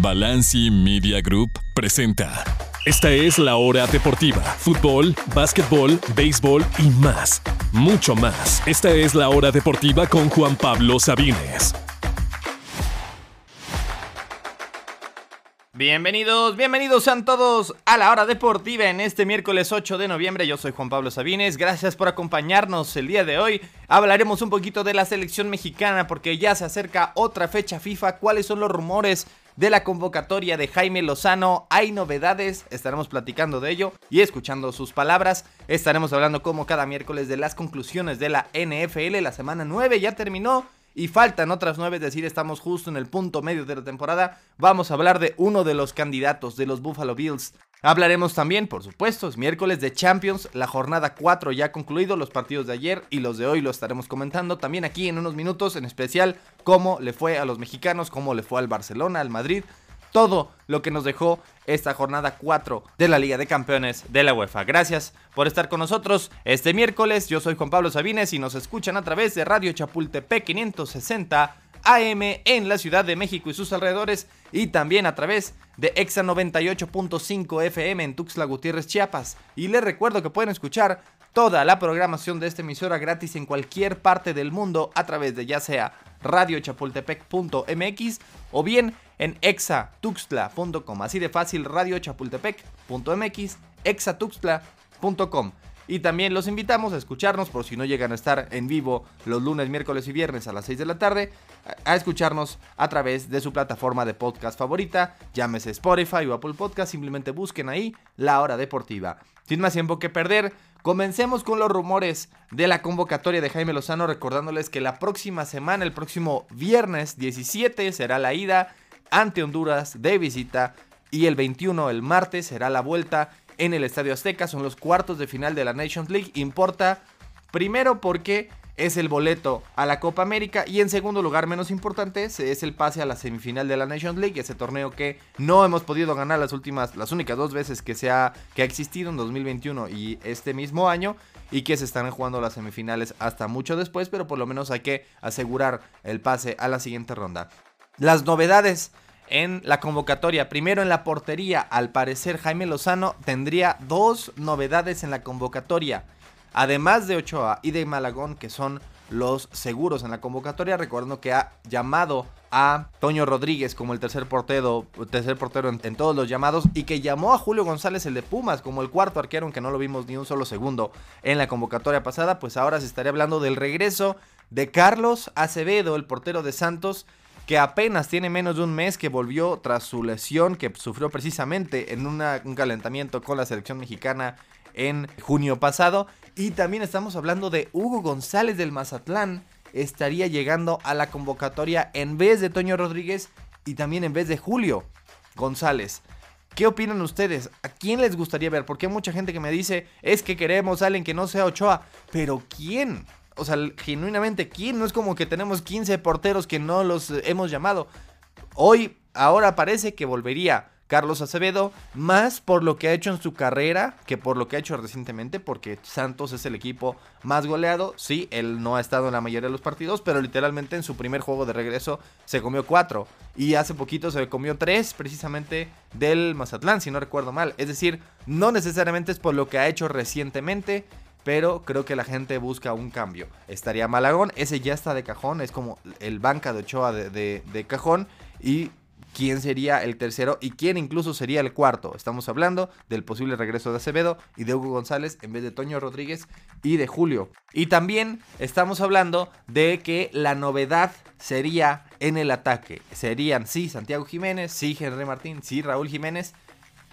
Balanci Media Group presenta. Esta es la hora deportiva. Fútbol, básquetbol, béisbol y más. Mucho más. Esta es la hora deportiva con Juan Pablo Sabines. Bienvenidos, bienvenidos sean todos a la hora deportiva en este miércoles 8 de noviembre. Yo soy Juan Pablo Sabines, gracias por acompañarnos el día de hoy. Hablaremos un poquito de la selección mexicana porque ya se acerca otra fecha FIFA. ¿Cuáles son los rumores de la convocatoria de Jaime Lozano? ¿Hay novedades? Estaremos platicando de ello y escuchando sus palabras. Estaremos hablando como cada miércoles de las conclusiones de la NFL. La semana 9 ya terminó y faltan otras nueve, es decir, estamos justo en el punto medio de la temporada. Vamos a hablar de uno de los candidatos de los Buffalo Bills. Hablaremos también, por supuesto, es miércoles de Champions, la jornada 4 ya ha concluido, los partidos de ayer y los de hoy lo estaremos comentando también aquí en unos minutos, en especial cómo le fue a los mexicanos, cómo le fue al Barcelona, al Madrid, todo lo que nos dejó esta jornada 4 de la Liga de Campeones de la UEFA. Gracias por estar con nosotros este miércoles. Yo soy Juan Pablo Sabines y nos escuchan a través de Radio Chapultepec 560 AM en la Ciudad de México y sus alrededores y también a través de Exa 98.5 FM en Tuxtla Gutiérrez, Chiapas. Y les recuerdo que pueden escuchar toda la programación de esta emisora gratis en cualquier parte del mundo a través de ya sea radiochapultepec.mx o bien en exatuxtla.com. Así de fácil, radiochapultepec.mx, exatuxtla.com. Y también los invitamos a escucharnos, por si no llegan a estar en vivo los lunes, miércoles y viernes a las 6 de la tarde, a escucharnos a través de su plataforma de podcast favorita, llámese Spotify o Apple Podcast, simplemente busquen ahí la hora deportiva. Sin más tiempo que perder, comencemos con los rumores de la convocatoria de Jaime Lozano, recordándoles que la próxima semana, el próximo viernes 17, será la ida ante Honduras de visita y el 21, el martes, será la vuelta en el Estadio Azteca. Son los cuartos de final de la Nations League. Importa primero porque es el boleto a la Copa América y en segundo lugar, menos importante, es el pase a la semifinal de la Nations League, ese torneo que no hemos podido ganar las últimas, las únicas dos veces que, ha, que ha existido en 2021 y este mismo año y que se están jugando las semifinales hasta mucho después, pero por lo menos hay que asegurar el pase a la siguiente ronda. Las novedades en la convocatoria. Primero en la portería, al parecer Jaime Lozano tendría dos novedades en la convocatoria. Además de Ochoa y de Malagón, que son los seguros en la convocatoria, recordando que ha llamado a Toño Rodríguez como el tercer portero, tercer portero en, todos los llamados y que llamó a Julio González el de Pumas como el cuarto arquero, aunque no lo vimos ni un solo segundo en la convocatoria pasada, pues ahora se estaría hablando del regreso de Carlos Acevedo, el portero de Santos, que apenas tiene menos de un mes que volvió tras su lesión que sufrió precisamente en un calentamiento con la selección mexicana en junio pasado. Y también estamos hablando de Hugo González del Mazatlán. Estaría llegando a la convocatoria en vez de Toño Rodríguez y también en vez de Julio González. ¿Qué opinan ustedes? ¿A quién les gustaría ver? Porque hay mucha gente que me dice, es que queremos a alguien que no sea Ochoa. Pero ¿quién? o sea, genuinamente, ¿quién? No es como que tenemos 15 porteros que no los hemos llamado. Hoy, ahora parece que volvería Carlos Acevedo, más por lo que ha hecho en su carrera que por lo que ha hecho recientemente, porque Santos es el equipo más goleado. Sí, él no ha estado en la mayoría de los partidos, pero literalmente en su primer juego de regreso se comió cuatro. Y hace poquito se comió tres, precisamente del Mazatlán, si no recuerdo mal. Es decir, no necesariamente es por lo que ha hecho recientemente, pero creo que la gente busca un cambio. Estaría Malagón, ese ya está de cajón, es como el banca de Ochoa de, cajón. Y quién sería el tercero y quién incluso sería el cuarto. Estamos hablando del posible regreso de Acevedo y de Hugo González en vez de Toño Rodríguez y de Julio. Y también estamos hablando de que la novedad sería en el ataque. Serían sí Santiago Jiménez, sí Henry Martín, sí Raúl Jiménez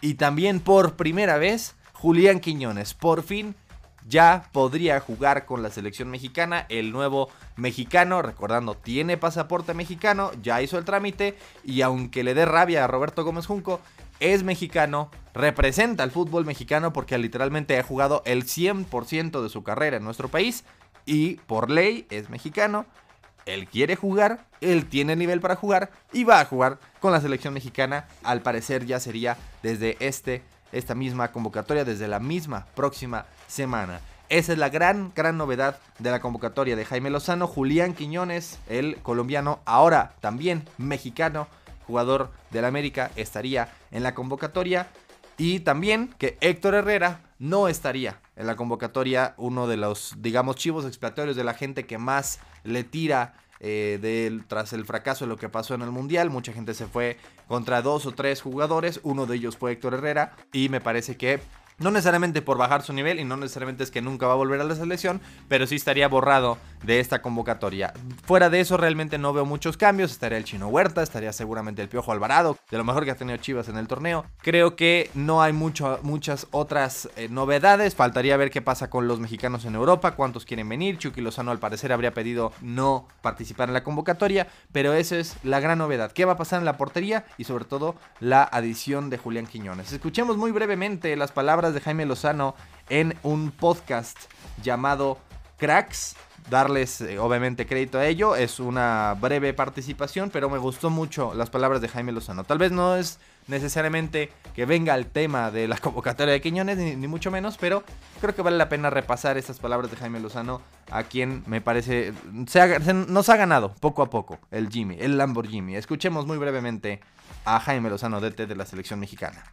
y también por primera vez Julián Quiñones. Por fin ya podría jugar con la selección mexicana. El nuevo mexicano, recordando, tiene pasaporte mexicano, ya hizo el trámite y aunque le dé rabia a Roberto Gómez Junco, es mexicano, representa al fútbol mexicano porque literalmente ha jugado el 100% de su carrera en nuestro país y por ley es mexicano. Él quiere jugar, él tiene nivel para jugar y va a jugar con la selección mexicana. Al parecer ya sería desde este esta misma convocatoria desde la misma próxima semana. Esa es la gran, gran novedad de la convocatoria de Jaime Lozano, Julián Quiñones, el colombiano, ahora también mexicano, jugador del América, estaría en la convocatoria. Y también que Héctor Herrera no estaría en la convocatoria, uno de los, digamos, chivos expiatorios de la gente que más le tira eh, tras el fracaso de lo que pasó en el Mundial. Mucha gente se fue contra dos o tres jugadores, uno de ellos fue Héctor Herrera y me parece que no necesariamente por bajar su nivel y no necesariamente es que nunca va a volver a la selección, pero sí estaría borrado de esta convocatoria. Fuera de eso realmente no veo muchos cambios, estaría el Chino Huerta, estaría seguramente el Piojo Alvarado, de lo mejor que ha tenido Chivas en el torneo. Creo que no hay mucho, muchas otras eh, novedades, faltaría ver qué pasa con los mexicanos en Europa, cuántos quieren venir. Chucky Lozano al parecer habría pedido no participar en la convocatoria, pero esa es la gran novedad. ¿Qué va a pasar en la portería? Y sobre todo la adición de Julián Quiñones. Escuchemos muy brevemente las palabras de Jaime Lozano en un podcast llamado Cracks. Darles eh, obviamente crédito a ello. Es una breve participación, pero me gustó mucho las palabras de Jaime Lozano. Tal vez no es necesariamente que venga el tema de la convocatoria de Quiñones, ni, mucho menos, pero creo que vale la pena repasar estas palabras de Jaime Lozano, a quien me parece nos ha ganado poco a poco el Jimmy, el Lamborghini. Escuchemos muy brevemente a Jaime Lozano, DT de la selección mexicana.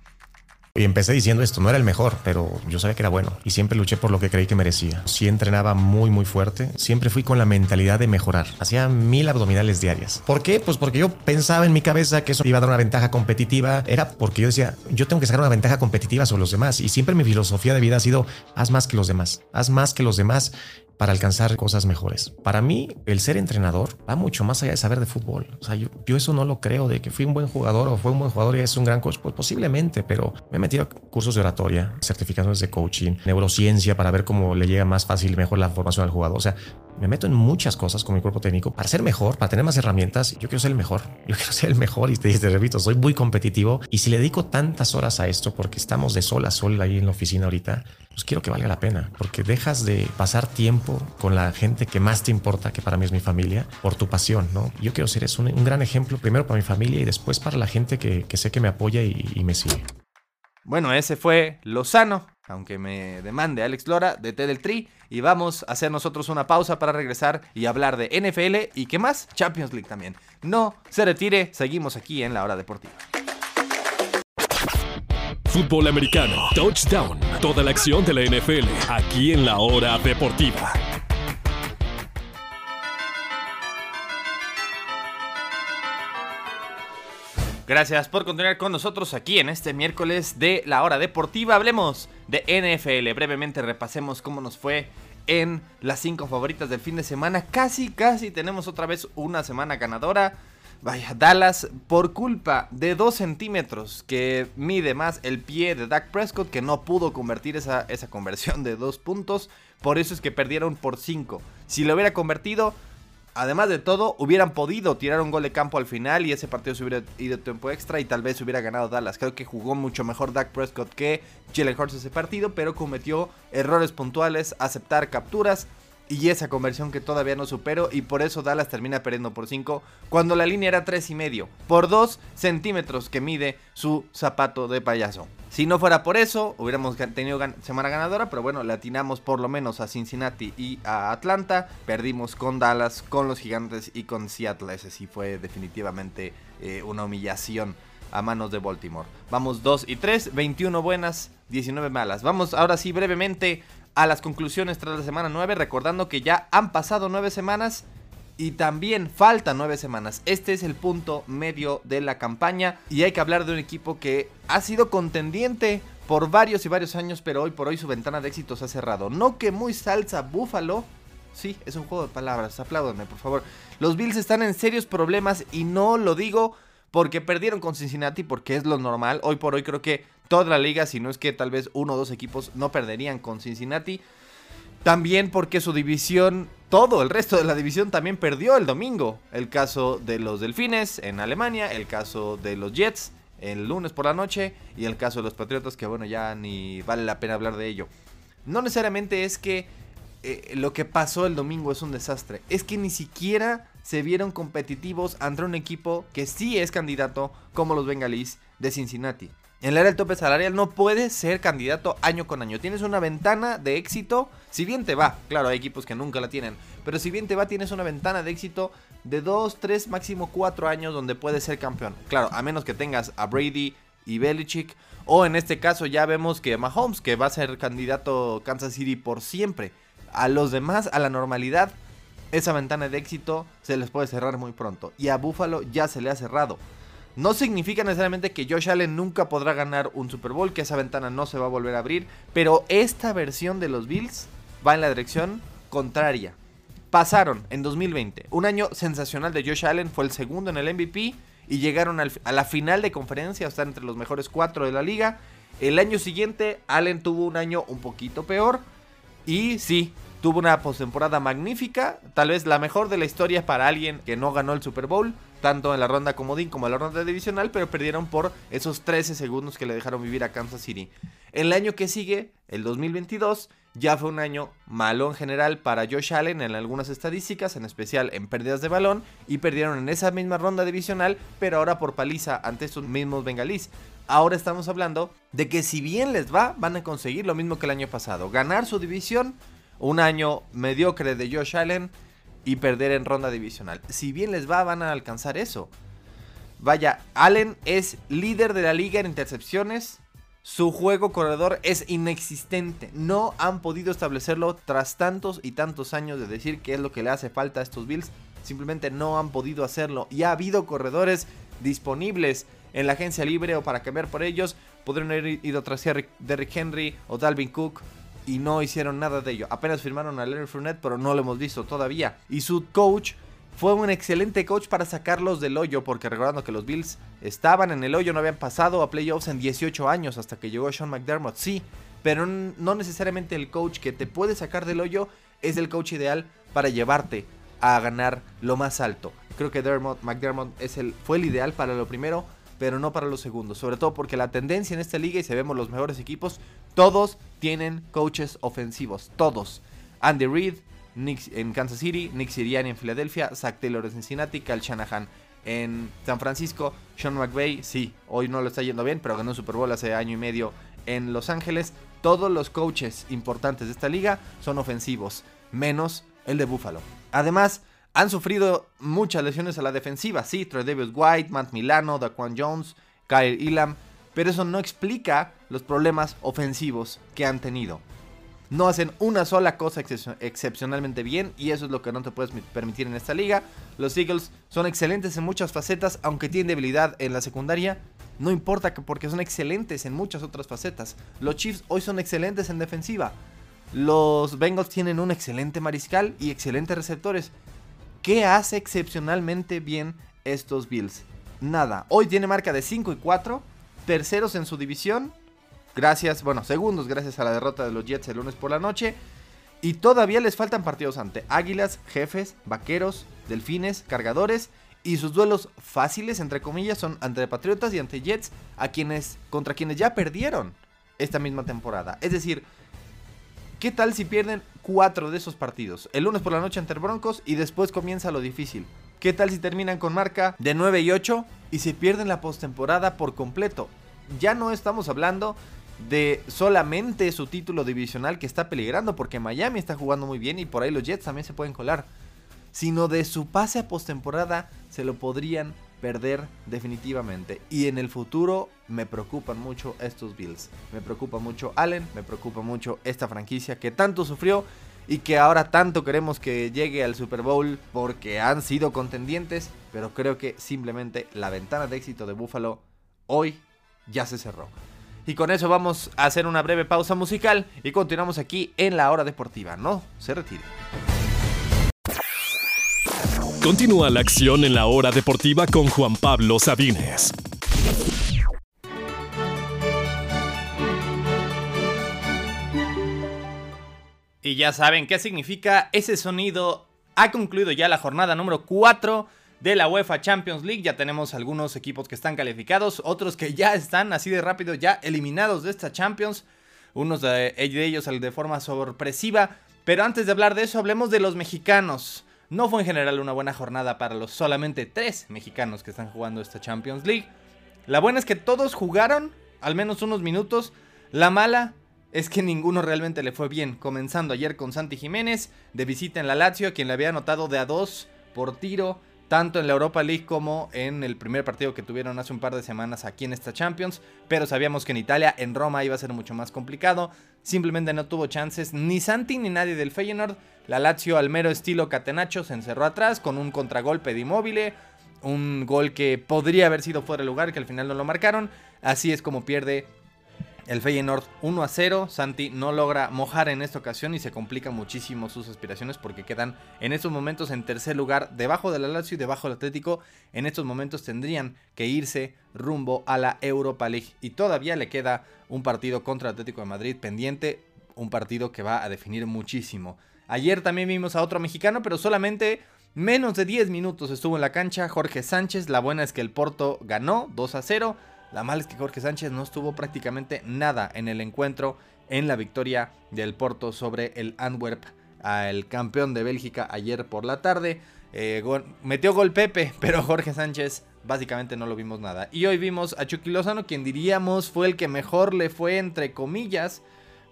Y empecé diciendo esto, no era el mejor, pero yo sabía que era bueno y siempre luché por lo que creí que merecía. Sí entrenaba muy muy fuerte, siempre fui con la mentalidad de mejorar. Hacía mil abdominales diarias. ¿Por qué? Pues porque yo pensaba en mi cabeza que eso iba a dar una ventaja competitiva. Era porque yo decía, yo tengo que sacar una ventaja competitiva sobre los demás. Y siempre mi filosofía de vida ha sido, haz más que los demás, haz más que los demás para alcanzar cosas mejores. Para mí, el ser entrenador va mucho más allá de saber de fútbol. O sea, yo, eso no lo creo de que fui un buen jugador o fue un buen jugador y es un gran coach. Pues posiblemente, pero me he metido a cursos de oratoria, certificaciones de coaching, neurociencia para ver cómo le llega más fácil y mejor la formación al jugador. O sea, me meto en muchas cosas con mi cuerpo técnico para ser mejor, para tener más herramientas. Yo quiero ser el mejor. Yo quiero ser el mejor y te, repito, soy muy competitivo. Y si le dedico tantas horas a esto, porque estamos de sol a sol ahí en la oficina ahorita, pues quiero que valga la pena, porque dejas de pasar tiempo con la gente que más te importa, que para mí es mi familia, por tu pasión, ¿no? Yo quiero ser eso, un, gran ejemplo, primero para mi familia y después para la gente que, sé que me apoya y, y me sigue. Bueno, ese fue Lozano, aunque me demande Alex Lora de T. Y vamos a hacer nosotros una pausa para regresar y hablar de NFL y qué más, Champions League también. No se retire, seguimos aquí en la hora deportiva. Fútbol americano, touchdown, toda la acción de la NFL, aquí en la hora deportiva. Gracias por continuar con nosotros aquí en este miércoles de la hora deportiva. Hablemos de NFL. Brevemente repasemos cómo nos fue en las cinco favoritas del fin de semana. Casi, casi tenemos otra vez una semana ganadora. Vaya, Dallas, por culpa de 2 centímetros que mide más el pie de Dak Prescott, que no pudo convertir esa, esa conversión de 2 puntos, por eso es que perdieron por 5. Si lo hubiera convertido, además de todo, hubieran podido tirar un gol de campo al final y ese partido se hubiera ido tiempo extra y tal vez hubiera ganado Dallas. Creo que jugó mucho mejor Dak Prescott que Jalen Hurts ese partido, pero cometió errores puntuales, aceptar capturas y esa conversión que todavía no supero y por eso Dallas termina perdiendo por 5 cuando la línea era 3 y medio por 2 centímetros que mide su zapato de payaso. Si no fuera por eso, hubiéramos tenido semana ganadora, pero bueno, le atinamos por lo menos a Cincinnati y a Atlanta. Perdimos con Dallas, con los Gigantes y con Seattle. Ese sí fue definitivamente eh, una humillación a manos de Baltimore. Vamos 2 y 3, 21 buenas, 19 malas. Vamos ahora sí brevemente a las conclusiones tras la semana 9, recordando que ya han pasado 9 semanas y también faltan 9 semanas. Este es el punto medio de la campaña y hay que hablar de un equipo que ha sido contendiente por varios y varios años, pero hoy por hoy su ventana de éxito se ha cerrado. No que muy salsa búfalo. Sí, es un juego de palabras, apláudanme por favor. Los Bills están en serios problemas y no lo digo porque perdieron con Cincinnati, porque es lo normal. Hoy por hoy creo que toda la liga, si no es que tal vez uno o dos equipos no perderían con Cincinnati. También porque su división, todo el resto de la división también perdió el domingo. El caso de los Delfines en Alemania, el caso de los Jets el lunes por la noche y el caso de los Patriotas que bueno ya ni vale la pena hablar de ello. No necesariamente es que eh, lo que pasó el domingo es un desastre, es que ni siquiera se vieron competitivos ante un equipo que sí es candidato como los Bengalis de Cincinnati. En la era del tope salarial no puedes ser candidato año con año. Tienes una ventana de éxito, si bien te va, claro, hay equipos que nunca la tienen, pero si bien te va, tienes una ventana de éxito de 2, 3, máximo 4 años donde puedes ser campeón. Claro, a menos que tengas a Brady y Belichick. O en este caso ya vemos que Mahomes, que va a ser candidato Kansas City por siempre. A los demás, a la normalidad, esa ventana de éxito se les puede cerrar muy pronto. Y a Buffalo ya se le ha cerrado. No significa necesariamente que Josh Allen nunca podrá ganar un Super Bowl, que esa ventana no se va a volver a abrir, pero esta versión de los Bills va en la dirección contraria. Pasaron en 2020, un año sensacional de Josh Allen, fue el segundo en el MVP y llegaron a la final de conferencia, estar entre los mejores cuatro de la liga. El año siguiente, Allen tuvo un año un poquito peor y sí, tuvo una postemporada magnífica, tal vez la mejor de la historia para alguien que no ganó el Super Bowl tanto en la ronda comodín como en la ronda divisional, pero perdieron por esos 13 segundos que le dejaron vivir a Kansas City. El año que sigue, el 2022, ya fue un año malo en general para Josh Allen en algunas estadísticas, en especial en pérdidas de balón, y perdieron en esa misma ronda divisional, pero ahora por paliza ante estos mismos bengalíes. Ahora estamos hablando de que si bien les va, van a conseguir lo mismo que el año pasado, ganar su división, un año mediocre de Josh Allen, y perder en ronda divisional. Si bien les va, van a alcanzar eso. Vaya, Allen es líder de la liga en intercepciones. Su juego corredor es inexistente. No han podido establecerlo tras tantos y tantos años de decir qué es lo que le hace falta a estos Bills. Simplemente no han podido hacerlo. Y ha habido corredores disponibles en la agencia libre o para cambiar por ellos. Podrían haber ido tras Derrick Henry o Dalvin Cook y no hicieron nada de ello. Apenas firmaron a Leonard Fournette, pero no lo hemos visto todavía. Y su coach fue un excelente coach para sacarlos del hoyo, porque recordando que los Bills estaban en el hoyo, no habían pasado a playoffs en 18 años hasta que llegó Sean McDermott, sí, pero no necesariamente el coach que te puede sacar del hoyo es el coach ideal para llevarte a ganar lo más alto. Creo que Dermot, McDermott es el, fue el ideal para lo primero, pero no para los segundos. Sobre todo porque la tendencia en esta liga, y se vemos los mejores equipos, todos tienen coaches ofensivos. Todos. Andy Reid en Kansas City, Nick Sirianni en Filadelfia, Zach Taylor en Cincinnati, Cal Shanahan en San Francisco, Sean McVay, sí, hoy no lo está yendo bien, pero ganó un Super Bowl hace año y medio en Los Ángeles. Todos los coaches importantes de esta liga son ofensivos, menos el de Buffalo. Además, han sufrido muchas lesiones a la defensiva, sí, Davis White, Matt Milano, Daquan Jones, Kyle Elam, pero eso no explica los problemas ofensivos que han tenido. No hacen una sola cosa excepcionalmente bien y eso es lo que no te puedes permitir en esta liga. Los Eagles son excelentes en muchas facetas, aunque tienen debilidad en la secundaria. No importa que porque son excelentes en muchas otras facetas. Los Chiefs hoy son excelentes en defensiva. Los Bengals tienen un excelente mariscal y excelentes receptores. ¿Qué hace excepcionalmente bien estos Bills? Nada. Hoy tiene marca de 5 y 4. Terceros en su división. Gracias, bueno, segundos gracias a la derrota de los Jets el lunes por la noche. Y todavía les faltan partidos ante Águilas, Jefes, Vaqueros, Delfines, Cargadores. Y sus duelos fáciles, entre comillas, son ante Patriotas y ante Jets, a quienes, contra quienes ya perdieron esta misma temporada. Es decir, ¿Qué tal si pierden cuatro de esos partidos? El lunes por la noche ante Broncos y después comienza lo difícil. ¿Qué tal si terminan con marca de 9 y 8 y se pierden la postemporada por completo? Ya no estamos hablando de solamente su título divisional que está peligrando porque Miami está jugando muy bien y por ahí los Jets también se pueden colar, sino de su pase a postemporada se lo podrían perder definitivamente. Y en el futuro me preocupan mucho estos Bills. Me preocupa mucho Allen, me preocupa mucho esta franquicia que tanto sufrió y que ahora tanto queremos que llegue al Super Bowl porque han sido contendientes, pero creo que simplemente la ventana de éxito de Buffalo hoy ya se cerró. Y con eso vamos a hacer una breve pausa musical y continuamos aquí en la hora deportiva. No se retire. Continúa la acción en la hora deportiva con Juan Pablo Sabines. Y ya saben qué significa ese sonido. Ha concluido ya la jornada número 4 de la UEFA Champions League. Ya tenemos algunos equipos que están calificados, otros que ya están así de rápido ya eliminados de esta Champions. Unos de ellos de forma sorpresiva. Pero antes de hablar de eso, hablemos de los mexicanos. No fue en general una buena jornada para los solamente tres mexicanos que están jugando esta Champions League. La buena es que todos jugaron al menos unos minutos. La mala es que ninguno realmente le fue bien. Comenzando ayer con Santi Jiménez de visita en la Lazio, quien le había anotado de a dos por tiro tanto en la Europa League como en el primer partido que tuvieron hace un par de semanas aquí en esta Champions, pero sabíamos que en Italia, en Roma iba a ser mucho más complicado, simplemente no tuvo chances ni Santi ni nadie del Feyenoord, la Lazio al mero estilo Catenacho se encerró atrás con un contragolpe de Immobile, un gol que podría haber sido fuera de lugar que al final no lo marcaron, así es como pierde el Feyenoord 1 a 0. Santi no logra mojar en esta ocasión y se complica muchísimo sus aspiraciones porque quedan en estos momentos en tercer lugar, debajo del Lazio y debajo del Atlético. En estos momentos tendrían que irse rumbo a la Europa League y todavía le queda un partido contra el Atlético de Madrid pendiente, un partido que va a definir muchísimo. Ayer también vimos a otro mexicano, pero solamente menos de 10 minutos estuvo en la cancha Jorge Sánchez. La buena es que el Porto ganó 2 a 0. La mala es que Jorge Sánchez no estuvo prácticamente nada en el encuentro en la victoria del Porto sobre el Antwerp, el campeón de Bélgica ayer por la tarde. Eh, metió gol Pepe, pero Jorge Sánchez básicamente no lo vimos nada. Y hoy vimos a Chucky Lozano, quien diríamos fue el que mejor le fue entre comillas,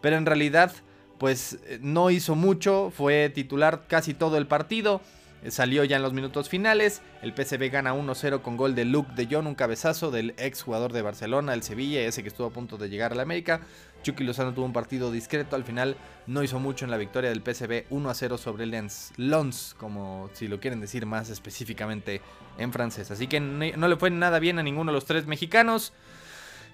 pero en realidad pues eh, no hizo mucho, fue titular casi todo el partido. Salió ya en los minutos finales. El PSV gana 1-0 con gol de Luke de Jong, un cabezazo del ex jugador de Barcelona, el Sevilla, ese que estuvo a punto de llegar a la América. Chucky Lozano tuvo un partido discreto, al final no hizo mucho en la victoria del PSV 1-0 sobre Lens. Lons, como si lo quieren decir más específicamente en francés. Así que no le fue nada bien a ninguno de los tres mexicanos.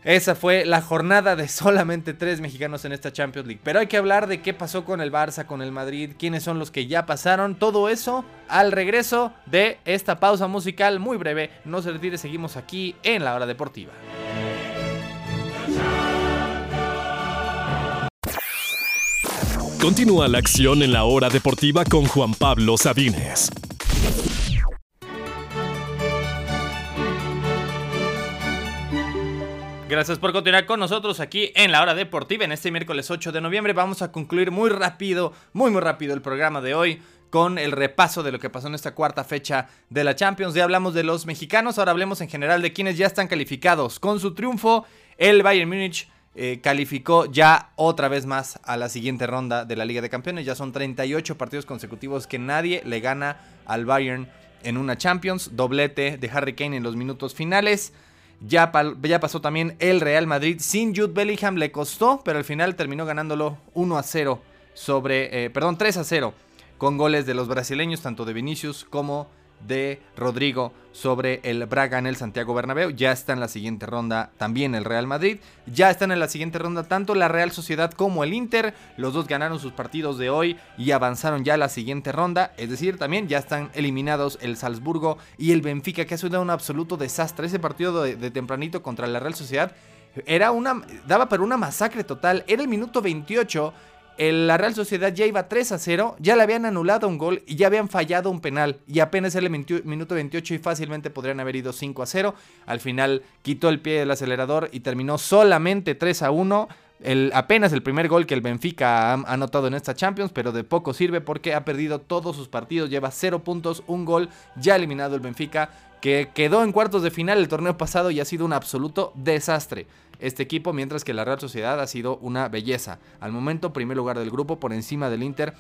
Esa fue la jornada de solamente tres mexicanos en esta Champions League. Pero hay que hablar de qué pasó con el Barça, con el Madrid, quiénes son los que ya pasaron. Todo eso al regreso de esta pausa musical muy breve. No se retire, seguimos aquí en la hora deportiva. Continúa la acción en la hora deportiva con Juan Pablo Sabines. Gracias por continuar con nosotros aquí en la hora deportiva. En este miércoles 8 de noviembre vamos a concluir muy rápido, muy muy rápido el programa de hoy con el repaso de lo que pasó en esta cuarta fecha de la Champions. Ya hablamos de los mexicanos, ahora hablemos en general de quienes ya están calificados. Con su triunfo, el Bayern Múnich eh, calificó ya otra vez más a la siguiente ronda de la Liga de Campeones. Ya son 38 partidos consecutivos que nadie le gana al Bayern en una Champions. Doblete de Harry Kane en los minutos finales. Ya, ya, pasó también el Real Madrid sin Jude Bellingham, le costó, pero al final terminó ganándolo 1 a 0 sobre, eh, perdón, 3 a 0 con goles de los brasileños, tanto de Vinicius como de Rodrigo sobre el Braga en el Santiago Bernabéu. Ya está en la siguiente ronda también el Real Madrid. Ya están en la siguiente ronda tanto la Real Sociedad como el Inter. Los dos ganaron sus partidos de hoy y avanzaron ya a la siguiente ronda. Es decir, también ya están eliminados el Salzburgo y el Benfica, que ha sido un absoluto desastre. Ese partido de, de tempranito contra la Real Sociedad era una, daba para una masacre total. Era el minuto 28 la Real Sociedad ya iba 3 a 0, ya le habían anulado un gol y ya habían fallado un penal. Y apenas el minuto 28 y fácilmente podrían haber ido 5 a 0. Al final quitó el pie del acelerador y terminó solamente 3 a 1. El, apenas el primer gol que el Benfica ha anotado en esta Champions, pero de poco sirve porque ha perdido todos sus partidos, lleva 0 puntos, un gol, ya eliminado el Benfica, que quedó en cuartos de final el torneo pasado y ha sido un absoluto desastre este equipo, mientras que la Real Sociedad ha sido una belleza. Al momento, primer lugar del grupo por encima del Inter,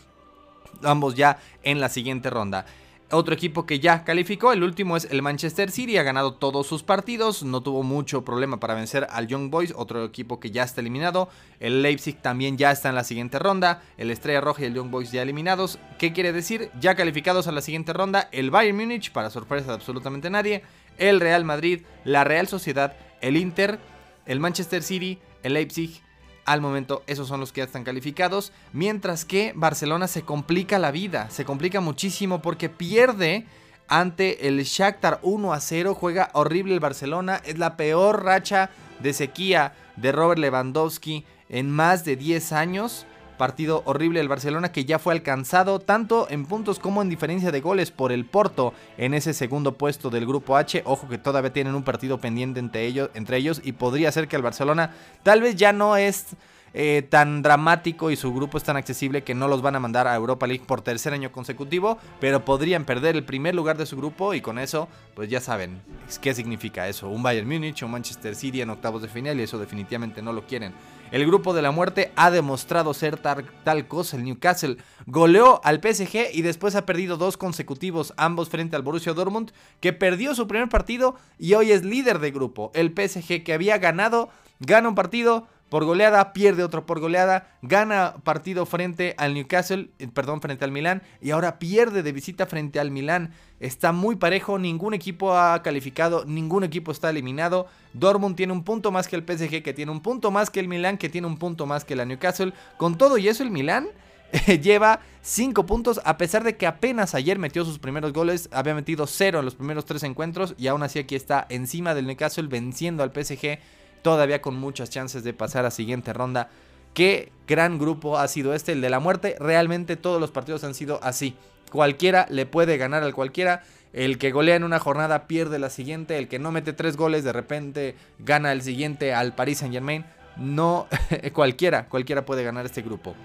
ambos ya en la siguiente ronda. Otro equipo que ya calificó, el último es el Manchester City, ha ganado todos sus partidos, no tuvo mucho problema para vencer al Young Boys, otro equipo que ya está eliminado. El Leipzig también ya está en la siguiente ronda, el Estrella Roja y el Young Boys ya eliminados. ¿Qué quiere decir? Ya calificados a la siguiente ronda, el Bayern Múnich, para sorpresa de absolutamente nadie, el Real Madrid, la Real Sociedad, el Inter el Manchester City, el Leipzig, al momento esos son los que ya están calificados, mientras que Barcelona se complica la vida, se complica muchísimo porque pierde ante el Shakhtar 1 a 0, juega horrible el Barcelona, es la peor racha de sequía de Robert Lewandowski en más de 10 años. Partido horrible del Barcelona que ya fue alcanzado tanto en puntos como en diferencia de goles por el Porto en ese segundo puesto del grupo H. Ojo que todavía tienen un partido pendiente entre ellos, entre ellos y podría ser que el Barcelona tal vez ya no es eh, tan dramático y su grupo es tan accesible que no los van a mandar a Europa League por tercer año consecutivo, pero podrían perder el primer lugar de su grupo y con eso, pues ya saben qué significa eso. Un Bayern Múnich un Manchester City en octavos de final y eso definitivamente no lo quieren El grupo de la muerte ha demostrado ser tal, cosa. El Newcastle goleó al PSG y después ha perdido dos consecutivos, ambos frente al Borussia Dortmund, que perdió su primer partido y hoy es líder de grupo. El PSG que había ganado, gana un partido, por goleada, pierde otro por goleada, gana partido frente al Newcastle, eh, perdón, frente al Milán y ahora pierde de visita frente al Milán. Está muy parejo, ningún equipo ha calificado, ningún equipo está eliminado. Dortmund tiene un punto más que el PSG, que tiene un punto más que el Milán, que tiene un punto más que la Newcastle. Con todo y eso el Milán lleva 5 puntos a pesar de que apenas ayer metió sus primeros goles, había metido 0 en los primeros 3 encuentros y aún así aquí está encima del Newcastle venciendo al PSG todavía con muchas chances de pasar a siguiente ronda. Qué gran grupo ha sido este, el de la muerte. Realmente todos los partidos han sido así. Cualquiera le puede ganar al cualquiera. El que golea en una jornada pierde la siguiente. El que no mete tres goles de repente gana el siguiente al Paris Saint Germain. No, cualquiera, cualquiera puede ganar este grupo.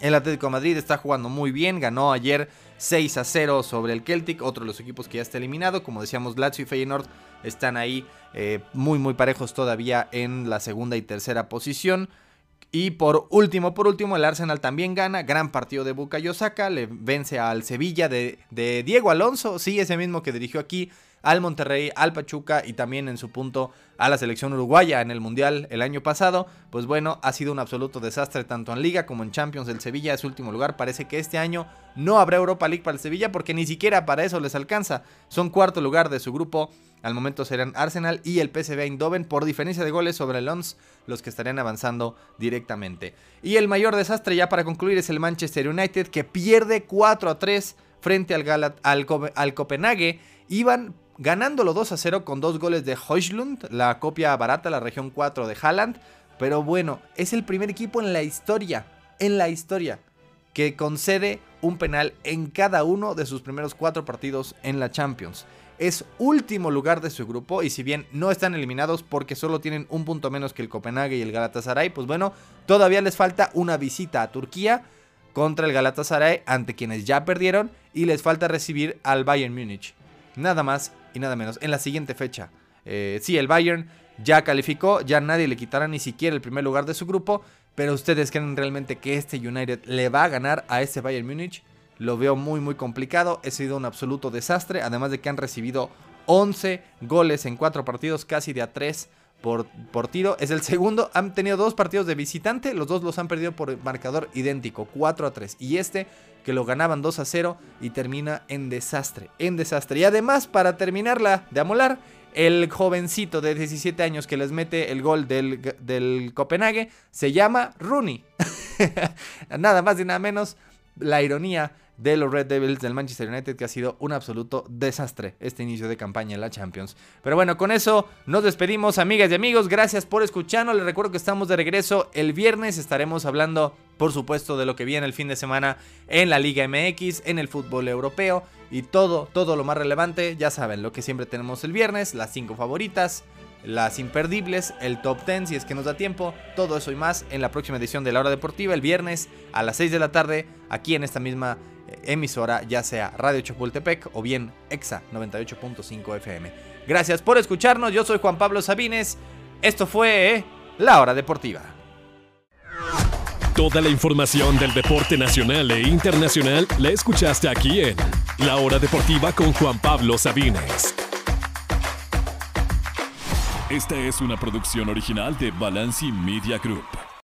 El Atlético de Madrid está jugando muy bien. Ganó ayer 6 a 0 sobre el Celtic, otro de los equipos que ya está eliminado. Como decíamos, Lazio y Feyenoord están ahí eh, muy muy parejos todavía en la segunda y tercera posición. Y por último, por último, el Arsenal también gana. Gran partido de Bukayo Saka. Le vence al Sevilla de, de Diego Alonso. Sí, ese mismo que dirigió aquí al Monterrey, al Pachuca y también en su punto a la selección uruguaya en el Mundial el año pasado. Pues bueno, ha sido un absoluto desastre tanto en Liga como en Champions. del Sevilla es último lugar. Parece que este año no habrá Europa League para el Sevilla porque ni siquiera para eso les alcanza. Son cuarto lugar de su grupo. Al momento serán Arsenal y el PSV Eindhoven por diferencia de goles sobre el Lons, los que estarían avanzando directamente. Y el mayor desastre ya para concluir es el Manchester United que pierde 4 a 3 frente al, Galat al, al Copenhague. Iban ganándolo 2 a 0 con dos goles de Hoyslund, la copia barata, la región 4 de Haaland. Pero bueno, es el primer equipo en la historia, en la historia, que concede un penal en cada uno de sus primeros cuatro partidos en la Champions. Es último lugar de su grupo y si bien no están eliminados porque solo tienen un punto menos que el Copenhague y el Galatasaray, pues bueno, todavía les falta una visita a Turquía contra el Galatasaray ante quienes ya perdieron y les falta recibir al Bayern Múnich. Nada más y nada menos. En la siguiente fecha. Eh, sí, el Bayern ya calificó, ya nadie le quitará ni siquiera el primer lugar de su grupo. Pero ustedes creen realmente que este United le va a ganar a ese Bayern Múnich. Lo veo muy muy complicado. Ha sido un absoluto desastre. Además de que han recibido 11 goles en 4 partidos, casi de a 3 por, tiro. Es el segundo. Han tenido dos partidos de visitante. Los dos los han perdido por marcador idéntico, 4 a 3. Y este que lo ganaban 2 a 0 y termina en desastre, en desastre. Y además, para terminarla de amolar, el jovencito de 17 años que les mete el gol del, del Copenhague se llama Rooney. nada más y nada menos la ironía de los Red Devils del Manchester United, que ha sido un absoluto desastre este inicio de campaña en la Champions. Pero bueno, con eso nos despedimos, amigas y amigos. Gracias por escucharnos. Les recuerdo que estamos de regreso el viernes. Estaremos hablando, por supuesto, de lo que viene el fin de semana en la Liga MX, en el fútbol europeo y todo, todo lo más relevante. Ya saben, lo que siempre tenemos el viernes, las cinco favoritas las imperdibles, el top 10 si es que nos da tiempo, todo eso y más en la próxima edición de La Hora Deportiva el viernes a las 6 de la tarde aquí en esta misma emisora, ya sea Radio Chapultepec o bien EXA 98.5 FM. Gracias por escucharnos, yo soy Juan Pablo Sabines, esto fue La Hora Deportiva. Toda la información del deporte nacional e internacional la escuchaste aquí en La Hora Deportiva con Juan Pablo Sabines. Esta es una producción original de Balanci Media Group.